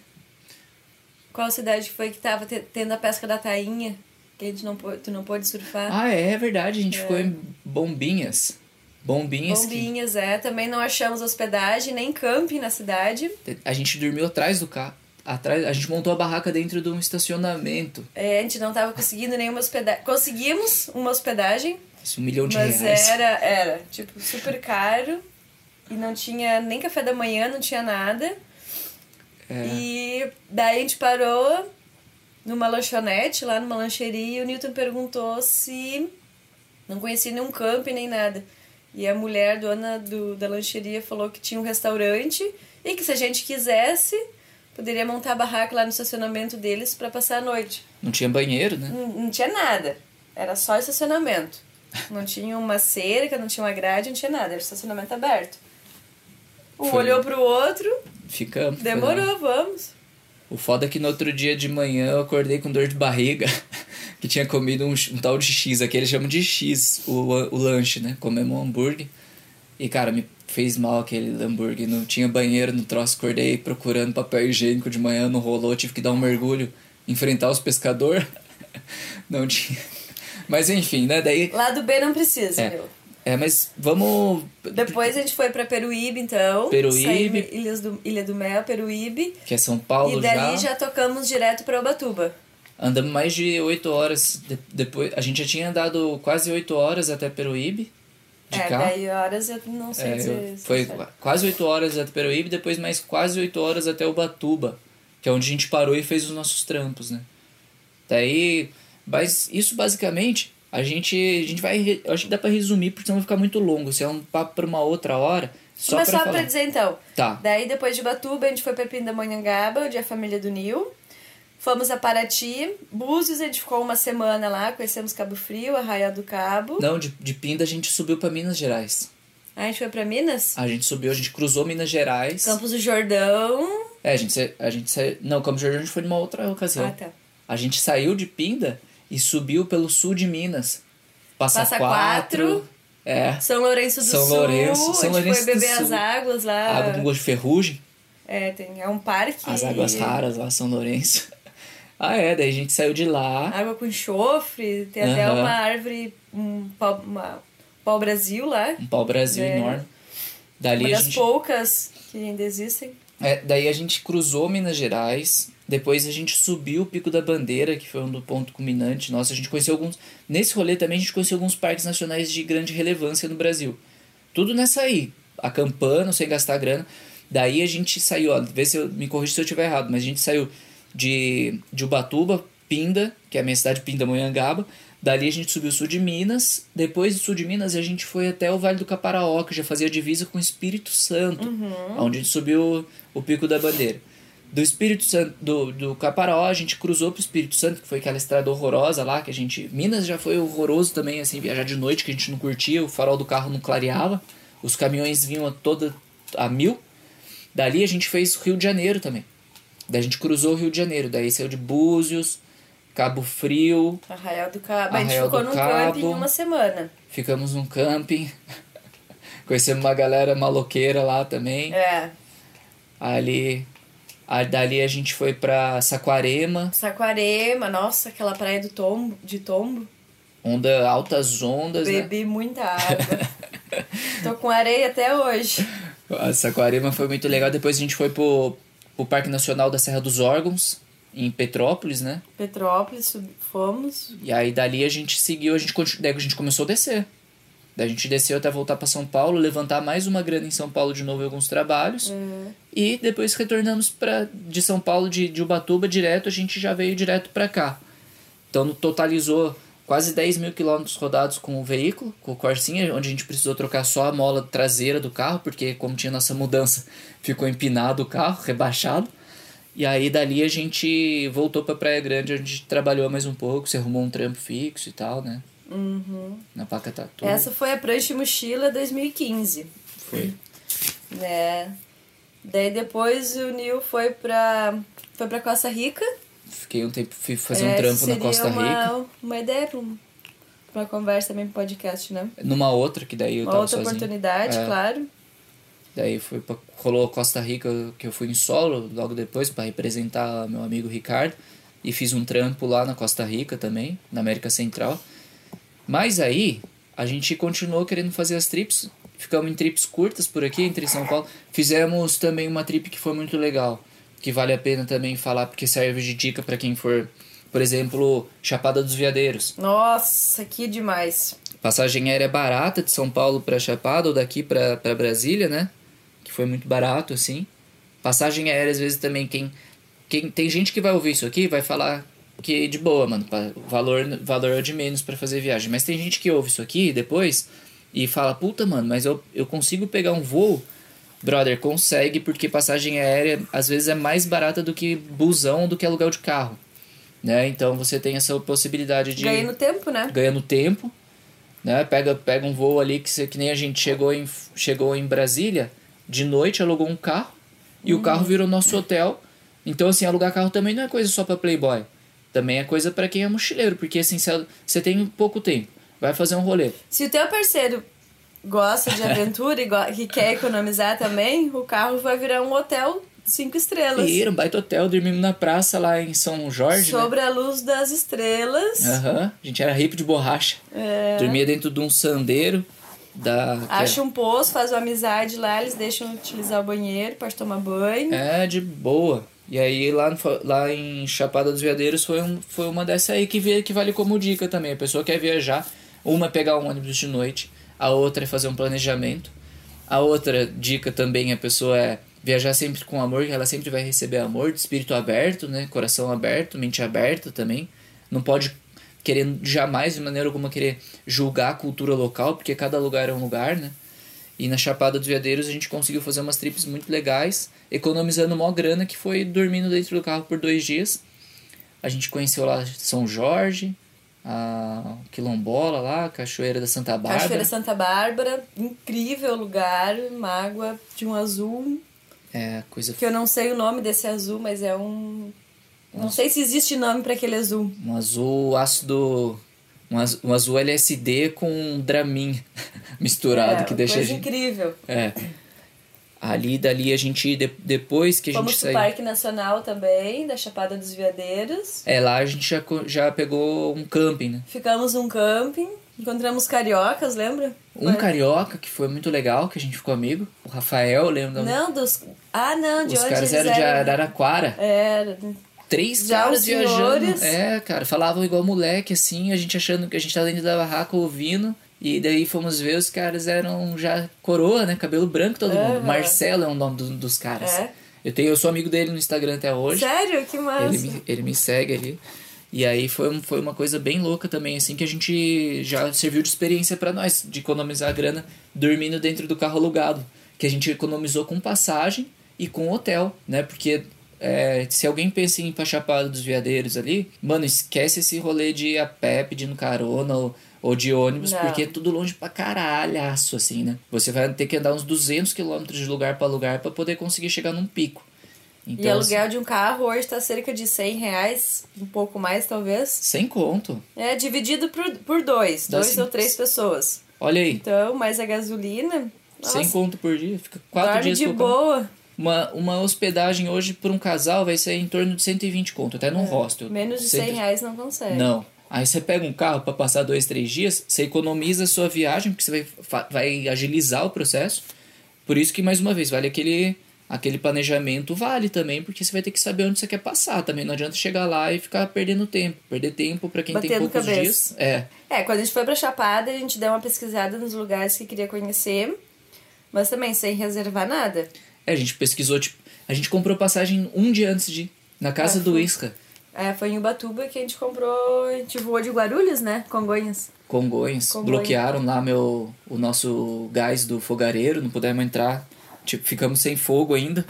Qual cidade que foi que tava te- tendo a pesca da tainha? Que a gente não pôde, tu não pôde surfar? Ah, é, é verdade, a gente ficou em Bombinhas. Bombinhas, Bombinhas, é. Também não achamos hospedagem, nem camping na cidade. que a gente dormiu atrás do carro. Atrás, a gente montou a barraca dentro de um estacionamento. É, a gente não tava conseguindo nenhuma hospedagem. Conseguimos uma hospedagem, Isso, um milhão de mas reais. era, era, tipo, super caro. E não tinha nem café da manhã, não tinha nada. É. E daí a gente parou numa lanchonete, lá numa lancheria, e o Newton perguntou se não conhecia nenhum camping nem nada. E a mulher dona do, da lancheria falou que tinha um restaurante e que se a gente quisesse, poderia montar a barraca lá no estacionamento deles para passar a noite. Não tinha banheiro, né? Não, não tinha nada. Era só estacionamento. Não tinha uma cerca, não tinha uma grade, não tinha nada. Era estacionamento aberto. Um Foi. olhou pro outro, Ficamos. demorou, vamos. O foda é que no outro dia de manhã eu acordei com dor de barriga, que tinha comido um, um tal de X, aqui eles chamam de X, o, o lanche, né? Comemos um hambúrguer. E, cara, me fez mal aquele hambúrguer. Não tinha banheiro no troço, acordei procurando papel higiênico de manhã, não rolou, tive que dar um mergulho, enfrentar os pescadores. não tinha. Mas enfim, né? Daí. Lado B não precisa, É. meu. É, mas vamos. Depois a gente foi pra Peruíbe, então. Peruíbe. Ilhas do, Ilha do Mel, Peruíbe. Que é São Paulo e dali já. tocamos direto pra Ubatuba. Andamos mais de 8 horas. de- depois, a gente já tinha andado quase 8 horas até Peruíbe. De é, carro. 10 horas eu não sei É, dizer. eu- foi qua- quase 8 horas até Peruíbe, depois mais quase 8 horas até Ubatuba, que é onde a gente parou e fez os nossos trampos, né? Daí, mas isso basicamente, a gente, a gente vai, acho que dá pra resumir, porque senão vai ficar muito longo, se é um papo pra uma outra hora, só Mas pra só dizer então. Tá. Daí depois de Ubatuba a gente foi pra Pindamonhangaba, onde é a família do Nil. Fomos a Paraty, Búzios, a gente ficou uma semana lá, conhecemos Cabo Frio, Arraial do Cabo. Não, de, de Pinda a gente subiu pra Minas Gerais. Aí a gente foi pra Minas, A gente subiu, a gente cruzou Minas Gerais. Campos do Jordão. É, a gente, a gente saiu. Não, Campos do Jordão a gente foi numa outra ocasião. Ah, tá. A gente saiu de Pinda e subiu pelo sul de Minas. Passa, Passa quatro. Quatro. É. São Lourenço do São Sul. Lourenço, São a gente Lourenço foi beber as águas lá. Água com gosto de ferrugem. É, tem, é um parque. As águas raras lá, São Lourenço. Ah, é, daí a gente saiu de lá. Água com enxofre, tem até Aham. uma árvore, um pau, uma, pau Brasil lá. Um pau-brasil É. enorme. Dali Uma das gente. poucas que ainda existem. É, daí a gente cruzou Minas Gerais. Depois a gente subiu o Pico da Bandeira, que foi um do ponto culminante. Nossa, a gente conheceu alguns. Nesse rolê também a gente conheceu alguns parques nacionais de grande relevância no Brasil. Tudo nessa aí. Acampando, sem gastar grana. Daí a gente saiu, ó, vê se eu me corrija se eu estiver errado, mas a gente saiu de, de Ubatuba, Pinda, que é a minha cidade Pindamonhangaba. Dali a gente subiu o sul de Minas. Depois do sul de Minas a gente foi até o Vale do Caparaó, que já fazia divisa com o Espírito Santo, onde a gente subiu o Pico da Bandeira. Do Espírito Santo, do, do Caparaó, a gente cruzou pro Espírito Santo, que foi aquela estrada horrorosa lá, que a gente. Minas já foi horroroso também, assim, viajar de noite, que a gente não curtia, o farol do carro não clareava, os caminhões vinham a toda a mil. Dali a gente fez Rio de Janeiro também. Daí a gente cruzou o Rio de Janeiro, daí saiu de Búzios, Cabo Frio, Arraial do Cabo. a gente Arraial ficou num Cabo. camping uma semana. ficamos num camping, conhecemos uma galera maloqueira lá também. É. Ali, aí dali a gente foi pra Saquarema, Saquarema, nossa, aquela praia do tombo, de tombo. onda, altas ondas, né? Bebi muita água. Tô com areia até hoje. A Saquarema foi muito legal. Depois a gente foi pro, pro Parque Nacional da Serra dos Órgãos, em Petrópolis, né? Petrópolis, fomos. E aí dali a gente seguiu, a gente, daí a gente começou a descer. Daí a gente desceu até voltar para São Paulo, levantar mais uma grana em São Paulo de novo em alguns trabalhos. E depois retornamos para de São Paulo, de, de Ubatuba direto, a gente já veio direto para cá. Então totalizou quase 10 mil quilômetros rodados com o veículo, com o Corsinha, onde a gente precisou trocar só a mola traseira do carro, porque como tinha nossa mudança, ficou empinado o carro, rebaixado. E aí dali a gente voltou pra Praia Grande, onde a gente trabalhou mais um pouco, se arrumou um trampo fixo e tal, né? Uhum. Na Paca Tatu. Essa foi a Prancha Mochila 2015. Foi. Né? Daí depois o Nil foi pra, foi pra Costa Rica. Fiquei um tempo, fui fazer É, um trampo na Costa uma, Rica. Uma ideia pra, um- uma conversa também pro podcast, né? Numa outra, que daí eu Uma tava outra sozinho. oportunidade, É. claro. Daí foi pra, rolou Costa Rica, que eu fui em solo logo depois para representar meu amigo Ricardo. E fiz um trampo lá na Costa Rica também, na América Central. Mas aí, a gente continuou querendo fazer as trips. Ficamos em trips curtas por aqui, entre São Paulo. Fizemos também uma trip que foi muito legal. Que vale a pena também falar, porque serve de dica para quem for, por exemplo, Chapada dos Veadeiros. Nossa, que demais. Passagem aérea barata de São Paulo para Chapada ou daqui para Brasília, né? Que foi muito barato, assim. Passagem aérea, às vezes, também, quem, quem. Tem gente que vai ouvir isso aqui vai falar que de boa, mano. Valor, valor é de menos para fazer viagem. Mas tem gente que ouve isso aqui depois e fala, puta, mano, mas eu, eu consigo pegar um voo. Brother, consegue, porque passagem aérea às vezes é mais barata do que busão, do que aluguel de carro. Né? Então você tem essa possibilidade de Ganhei no tempo, né? ganhando tempo, né? Pega, pega um voo ali que, você, que nem a gente chegou em, chegou em Brasília, de noite alugou um carro e o carro virou nosso hotel Então, assim, alugar carro também não é coisa só pra playboy. Também é coisa pra quem é mochileiro, porque assim, você tem pouco tempo, vai fazer um rolê. Se o teu parceiro gosta de aventura e quer economizar também, o carro vai virar um hotel cinco estrelas. Ir, um baita hotel, dormimos na praça lá em São Jorge, né? Sobre a luz das estrelas. Aham, a gente era rico de borracha. É. Dormia dentro de um sandeiro da... que Acha um poço, faz uma amizade lá, eles deixam utilizar o banheiro, pode tomar banho. É, de boa. E aí lá, no- lá em Chapada dos Veadeiros foi, um, foi uma dessa aí que, que vale como dica também. A pessoa quer viajar, uma é pegar um ônibus de noite, a outra é fazer um planejamento. A outra dica também a pessoa é viajar sempre com amor, que ela sempre vai receber amor, de espírito aberto, né? Coração aberto, mente aberta também. Não pode querer jamais de maneira alguma querer julgar a cultura local, porque cada lugar é um lugar, né? E na Chapada dos Veadeiros a gente conseguiu fazer umas trips muito legais, economizando mó grana, que foi dormindo dentro do carro por dois dias. A gente conheceu lá São Jorge, a Quilombola lá, a Cachoeira da Santa Bárbara. Cachoeira Santa Bárbara, incrível lugar, uma água de um azul, É, coisa que eu não sei o nome desse azul, mas é um. Não sei se existe nome para aquele azul. um azul ácido, um azul, um azul LSD com um Dramin misturado, é, que deixa a gente... incrível. É. Ali, dali, a gente, de- depois que a Fomos gente saiu... Parque Nacional também, da Chapada dos Veadeiros. É, lá a gente já, já pegou um camping, né? Ficamos num camping, encontramos cariocas, lembra? Um carioca que foi muito legal, que a gente ficou amigo. O Rafael, lembra? Não, dos. Ah, não, de Os onde caras eram de Araraquara. Era. Três Já caras viajando. É, cara, falavam igual moleque, assim, a gente achando que a gente tava dentro da barraca ouvindo. E daí fomos ver, os caras eram já coroa, né? Cabelo branco todo mundo. Aham. Marcelo é o nome do- dos caras. É? Eu, tenho, eu sou amigo dele no Instagram até hoje. Sério? Que massa. Ele me, ele me segue ali. E aí foi, foi uma coisa bem louca também, assim, que a gente já serviu de experiência pra nós, de economizar grana dormindo dentro do carro alugado. Que a gente economizou com passagem e com hotel, né? Porque é, se alguém pensa em ir pra Chapada dos Veadeiros ali, mano, esquece esse rolê de ir a pé pedindo carona ou, ou de ônibus, Não. porque é tudo longe pra caralhaço, assim, né? Você vai ter que andar uns 200 quilômetros de lugar pra lugar pra poder conseguir chegar num pico. E Então, assim, aluguel de um carro hoje tá cerca de 100 reais, um pouco mais talvez. sem conto. É dividido por, por dois, Dá dois sim. ou três pessoas. Olha aí. Então, mais a gasolina. Sem Nossa, conto por dia, fica quatro dorme dias de boa. Uma, uma hospedagem hoje por um casal vai ser em torno de 120 conto, até num hostel. É, Menos de 100 Cento- reais não consegue. Não. Aí você pega um carro para passar dois, três dias, você economiza a sua viagem, porque você vai, vai agilizar o processo. Por isso que, mais uma vez, vale aquele, aquele planejamento, vale também, porque você vai ter que saber onde você quer passar também. Não adianta chegar lá e ficar perdendo tempo. Perder tempo para quem tem Batendo poucos cabeça. dias. É. É, quando a gente foi pra Chapada, a gente deu uma pesquisada nos lugares que queria conhecer. Mas também sem reservar nada. É, a gente pesquisou, tipo, a gente comprou passagem um dia antes de ir, na casa Ah, do. Isca. É, foi em Ubatuba que a gente comprou. A gente voou de Guarulhos, né? Congonhas. Congonhas, Congonhas. bloquearam lá meu, o nosso gás do fogareiro, não pudemos entrar. Tipo, ficamos sem fogo ainda,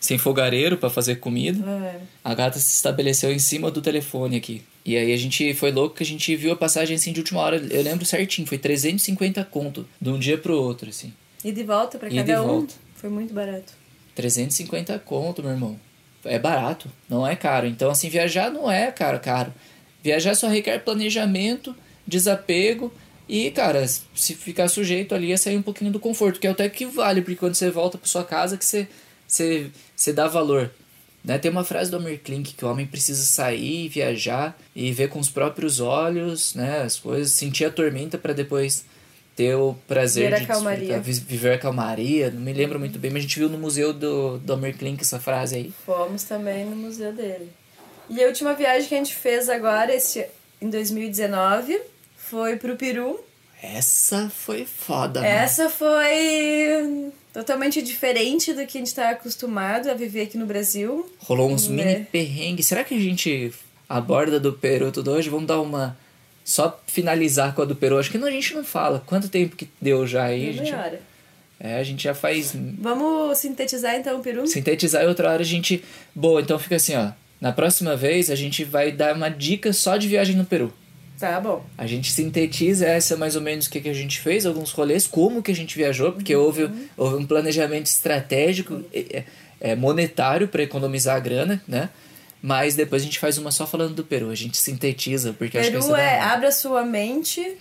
sem fogareiro para fazer comida. É. A gata se estabeleceu em cima do telefone aqui. E aí a gente foi louco que a gente viu a passagem assim de última hora. Eu lembro certinho, foi 350 conto de um dia pro outro, assim. E de volta pra Ida e cada um. volta. Foi muito barato. 350 conto, meu irmão. É barato, não é caro. Então, assim, viajar não é, cara, caro. Viajar só requer planejamento, desapego e, cara, se ficar sujeito ali a sair um pouquinho do conforto, que é até que vale, porque quando você volta pra sua casa que você, você, você dá valor. Né? Tem uma frase do Amir Klink que o homem precisa sair, viajar e ver com os próprios olhos, né, as coisas, sentir a tormenta para depois ter o prazer de calmaria. viver a calmaria. Não me lembro muito bem, mas a gente viu no museu do, do Amir Klink essa frase aí. Fomos também no museu dele. E a última viagem que a gente fez agora, esse, em 2019, foi pro Peru. Essa foi foda, mano. Essa foi totalmente diferente do que a gente tá acostumado a viver aqui no Brasil. Rolou uns Né? mini perrengues. Será que a gente aborda do Peru tudo hoje? Vamos dar uma. Só finalizar com a do Peru. Acho que não, a gente não fala. Quanto tempo que deu já aí? A gente, Meia hora. é, a gente já faz. Vamos sintetizar então o Peru? Sintetizar e outra hora a gente. Boa, então fica assim, ó. Na próxima vez a gente vai dar uma dica só de viagem no Peru. Tá bom. A gente sintetiza essa mais ou menos o que, que a gente fez, alguns rolês, como que a gente viajou, porque Uhum. houve, houve um planejamento estratégico. É, é, monetário para economizar a grana, né? Mas depois a gente faz uma só falando do Peru. A gente sintetiza, porque eu acho que Peru isso dá- é abra sua mente,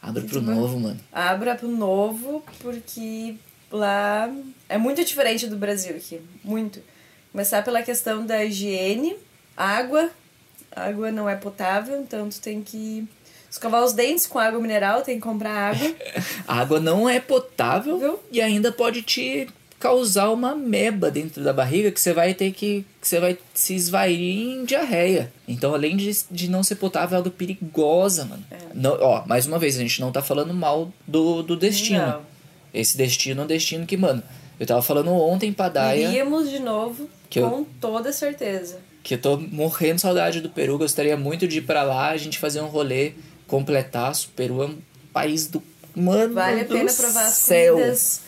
Abre pro novo, mano. abra pro novo, porque lá é muito diferente do Brasil aqui. Muito. Começar pela questão da higiene, água. Água não é potável, então tu tem que escovar os dentes com água mineral, tem que comprar água. A água não é potável Viu? e ainda pode te causar uma meba dentro da barriga que você vai ter que. que você vai se esvair em diarreia. Então, além de, de não ser potável, é algo perigosa, mano. Não, ó, mais uma vez, a gente não tá falando mal do, do destino. Não. Esse destino é um destino que, mano, eu tava falando ontem pra Daia Iríamos de novo, Que eu- com toda certeza. que eu tô morrendo de saudade do Peru, gostaria muito de ir pra lá, a gente fazer um rolê completaço. O Peru é um país do. Mano, Vale a pena provar as céu. comidas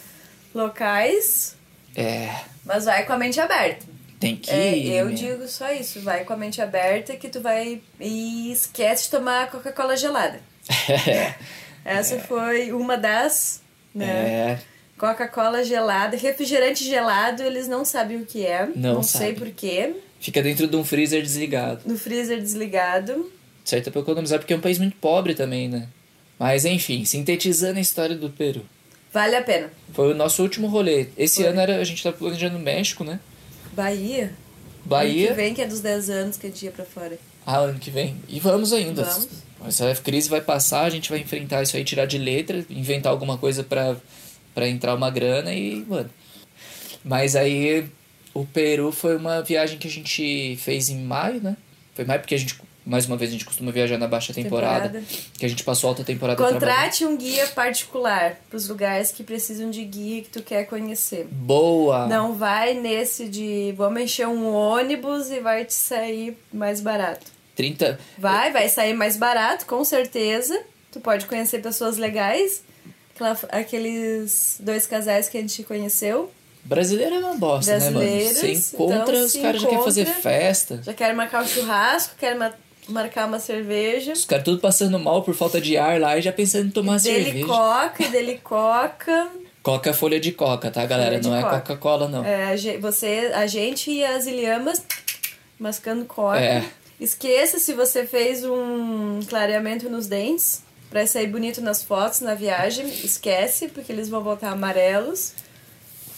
locais, É, mas vai com a mente aberta. tem que É, ir. eu digo só isso, vai com a mente aberta que tu vai e esquece de tomar Coca-Cola gelada. Essa foi uma das, né? É, Coca-Cola gelada, refrigerante gelado, eles não sabem o que é. Não sei sabem. porquê. fica dentro de um freezer desligado. No freezer desligado. Certo é pra economizar, porque é um país muito pobre também, né? Mas enfim, sintetizando a história do Peru. Vale a pena. Foi o nosso último rolê. Esse Foi. ano era, a gente tá planejando México, né? Bahia. Ano que Bahia. vem, que é dos 10 anos que a gente ia pra fora. Ah, ano que vem. E vamos ainda. Vamos. Essa crise vai passar, a gente vai enfrentar isso aí, tirar de letra, inventar alguma coisa pra, pra entrar uma grana e, mano. Mas aí o Peru foi uma viagem que a gente fez em maio, né? Foi maio porque a gente, mais uma vez, a gente costuma viajar na baixa temporada. Temporada. Que a gente passou alta temporada. Contrate um guia particular pros lugares que precisam de guia que tu quer conhecer. Boa! Não vai nesse de vamos encher um ônibus e vai te sair mais barato. 30. Vai, vai sair mais barato, com certeza. Tu pode conhecer pessoas legais. Aquela- aqueles dois casais que a gente conheceu. Brasileiro é uma bosta, né, mano? Você encontra, então os caras já querem fazer festa. Já querem marcar um churrasco, querem marcar uma cerveja. Os caras tudo passando mal por falta de ar lá e já pensando em tomar Dele cerveja. coca, dele coca. Coca é folha de coca, tá, galera? Não é coca. Coca-Cola, não. É, você, a gente e as ilhamas mascando coca. É. Esqueça se você fez um clareamento nos dentes pra sair bonito nas fotos na viagem. Esquece, porque eles vão voltar amarelos.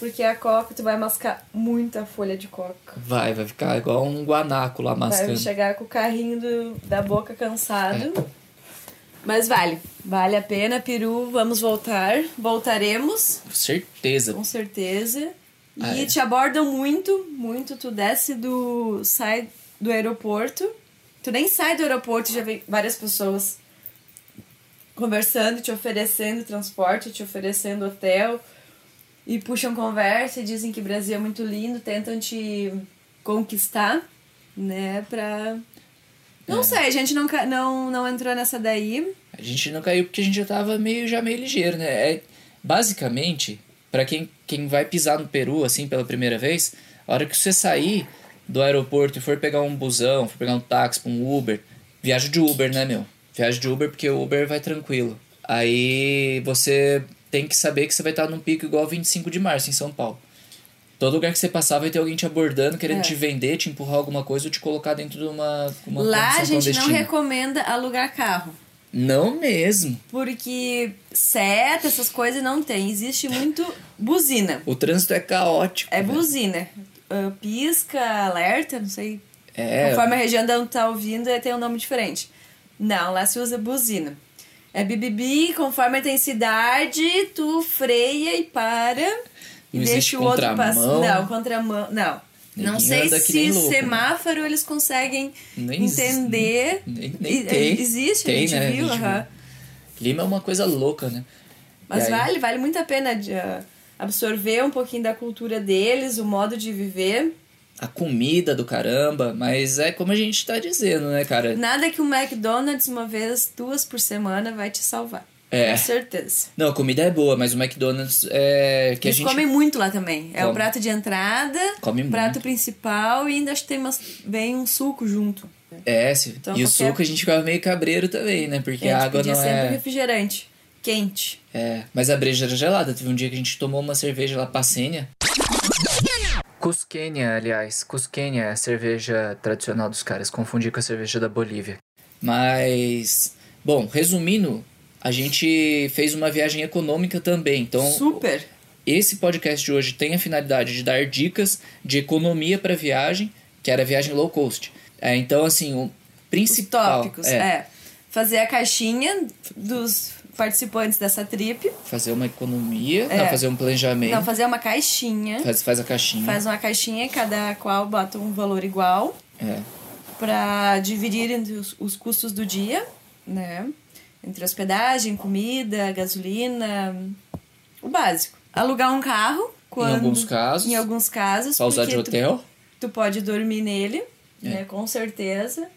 Porque a coca, tu vai mascar muita folha de coca. Vai, vai ficar igual um guanaco lá Vai mascando. chegar com o carrinho do- da boca cansado. Mas vale. Vale a pena, Peru. Vamos voltar. Voltaremos. Com certeza. Com certeza. E Ah, é. te abordam muito, muito. Tu desce do. sai do aeroporto. Tu nem sai do aeroporto, já vem várias pessoas conversando, te oferecendo transporte, te oferecendo hotel. E puxam conversa e dizem que o Brasil é muito lindo, tentam te conquistar, né? Pra. Não É. sei, a gente não, não, não entrou nessa daí. A gente não caiu porque a gente já tava meio, já meio ligeiro, né? É, basicamente, pra quem, quem vai pisar no Peru, assim, pela primeira vez, a hora que você sair do aeroporto e for pegar um busão, for pegar um táxi, um Uber, viaja de Uber, né, meu? Viaja de Uber porque o Uber vai tranquilo. Aí você tem que saber que você vai estar num pico igual 25 de março em São Paulo. Todo lugar que você passar vai ter alguém te abordando, querendo É. te vender, te empurrar alguma coisa ou te colocar dentro de uma, uma Lá a gente não recomenda alugar carro. Não mesmo. Porque seta, essas coisas não tem. Existe muito buzina. O trânsito é caótico. É velho. buzina. Ah, pisca, alerta, não sei. É. Conforme a região de onde tá ouvindo, tem um nome diferente. Não, lá se usa buzina. É bibibi, conforme a intensidade, tu freia e para. E Não deixa o outro passar. Não, contramão. Não. Não Ninguém sei anda que se louco, né? semáforo eles conseguem Nem entender. Nem, nem E- tem. Existe, tem, a gente né? viu, A gente aham. Lima é uma coisa louca, né? Mas vale, vale muito a pena ah, absorver um pouquinho da cultura deles, o modo de viver. A comida do caramba, mas é como a gente tá dizendo, né, cara? Nada que um McDonald's uma vez, duas por semana vai te salvar. É. Com certeza. Não, a comida é boa, mas o McDonald's é que Eles a gente comem muito lá também. É o Come. prato de entrada, Come muito. prato principal e ainda acho que tem umas, vem um suco junto. é, se- Então, e o qualquer- suco a gente ficava meio cabreiro também, né? Porque a gente água não sempre é... refrigerante, quente. é. Mas a breja era gelada. Teve um dia que a gente tomou uma cerveja lá, Passênia. Cusquênia, aliás. Cusquênia é a cerveja tradicional dos caras. Confundi com a cerveja da Bolívia. Mas, bom, resumindo, a gente fez uma viagem econômica também. Então, Super. esse podcast de hoje tem a finalidade de dar dicas de economia para viagem, que era viagem low cost. É, então, assim, o Os principal tópicos. é, É. Fazer a caixinha dos participantes dessa trip. fazer uma economia, É. não, fazer um planejamento, Não, fazer uma caixinha. faz, faz a caixinha. Faz uma caixinha, cada qual bota um valor igual. É. para dividir entre os, os custos do dia, né? Entre hospedagem, comida, gasolina, o básico. Alugar um carro, quando, alguns casos. Em alguns casos. Pra usar de porque tu- hotel. Tu, pode dormir nele, É. né? Com certeza.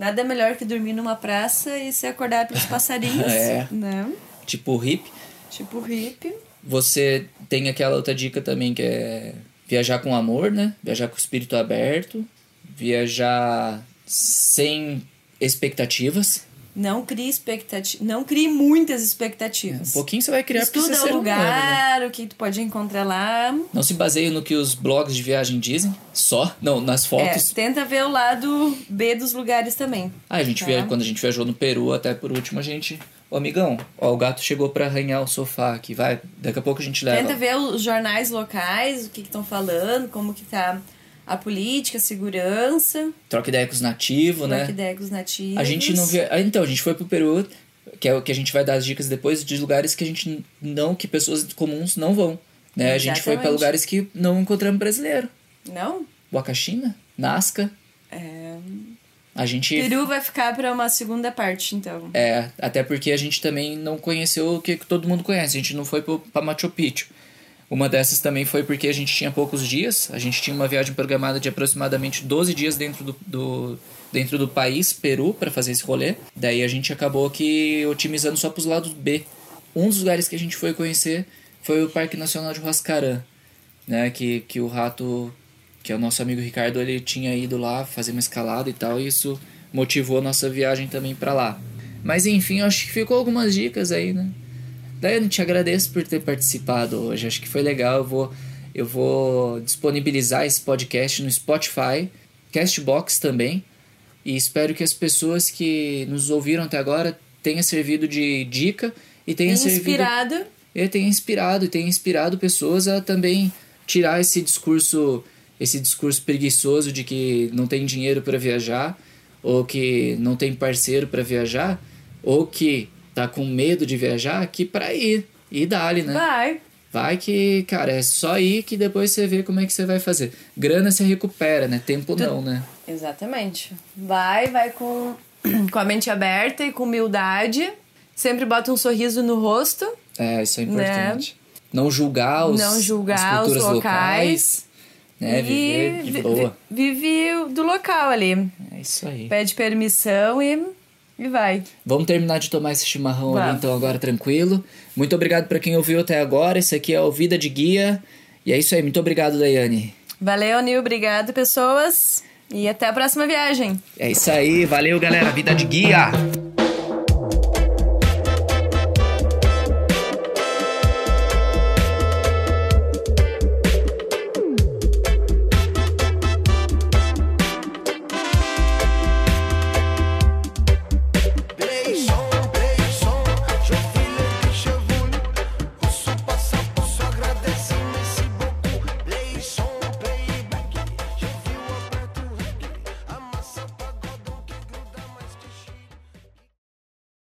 Nada melhor que dormir numa praça e se acordar pelos passarinhos, É. né? Tipo hip. Tipo hippie. Você tem aquela outra dica também que é viajar com amor, né? Viajar com o espírito aberto. Viajar sem expectativas. Não crie expectativas. Não crie muitas Um expectativas. pouquinho você vai criar porque Estuda você é o ser humano, né? lugar, o que tu pode encontrar lá. Não se baseie no que os blogs de viagem dizem, só. Não, nas É, fotos. tenta ver o lado B dos lugares também. Ah, a gente Tá. quando a gente viajou no Peru, até por último, a gente. Ô, amigão, ó, o gato chegou pra arranhar o sofá aqui, vai. Daqui a pouco a gente leva. Tenta ver os jornais locais, o que estão falando, como que tá a política, a segurança, Troca ideia com os nativos, né? troca ideia com os nativos. A gente não via. Ah, então, a gente foi pro Peru, que é o que a gente vai dar as dicas depois de lugares que a gente não, que pessoas comuns não vão. Né? A gente foi Exatamente. lugares que não encontramos brasileiro. Não? Wakachina, Nazca. É... A gente. Peru vai ficar pra uma segunda parte, então. É, até porque a gente também não conheceu o que todo mundo conhece. A gente não foi pro, pra Machu Picchu. Uma dessas também foi porque a gente tinha poucos dias. A gente tinha uma viagem programada de aproximadamente 12 dias dentro do, do- dentro do país, Peru, para fazer esse rolê. Daí a gente acabou que otimizando só pros lados B. Um dos lugares que a gente foi conhecer foi o Parque Nacional de Huascarán, né? Que, que o rato, que é o nosso amigo Ricardo, ele tinha ido lá fazer uma escalada e tal, e isso motivou a nossa viagem também para lá. Mas enfim, acho que ficou algumas dicas aí, né? Daiane, te agradeço por ter participado hoje. Acho que foi legal. Eu vou, eu vou disponibilizar esse podcast no Spotify, Castbox também. E espero que as pessoas que nos ouviram até agora tenha servido de dica e tenha servido Inspirado. ele tem inspirado e tem inspirado pessoas a também tirar esse discurso esse discurso preguiçoso de que não tem dinheiro para viajar ou que não tem parceiro para viajar ou que tá com medo de viajar que para ir e dali, né? Vai. Vai que, cara, é só ir que depois você vê como é que você vai fazer. Grana se recupera, né? Tempo não, né? Exatamente. Vai, vai com, com a mente aberta e com humildade. Sempre bota um sorriso no rosto. É, isso é importante. Não julgar os Né? não julgar os culturas locais. né? e Viver de boa. vi- Vive do local ali. É isso aí. Pede permissão e, e vai. Vamos terminar de tomar esse chimarrão ali então agora tranquilo. Muito obrigado para quem ouviu até agora. Esse aqui é o Vida de Guia. E é isso aí. Muito obrigado, Daiane. Valeu, Nil. Obrigado, pessoas. E até a próxima viagem. É isso aí. Valeu, galera. Vida de Guia.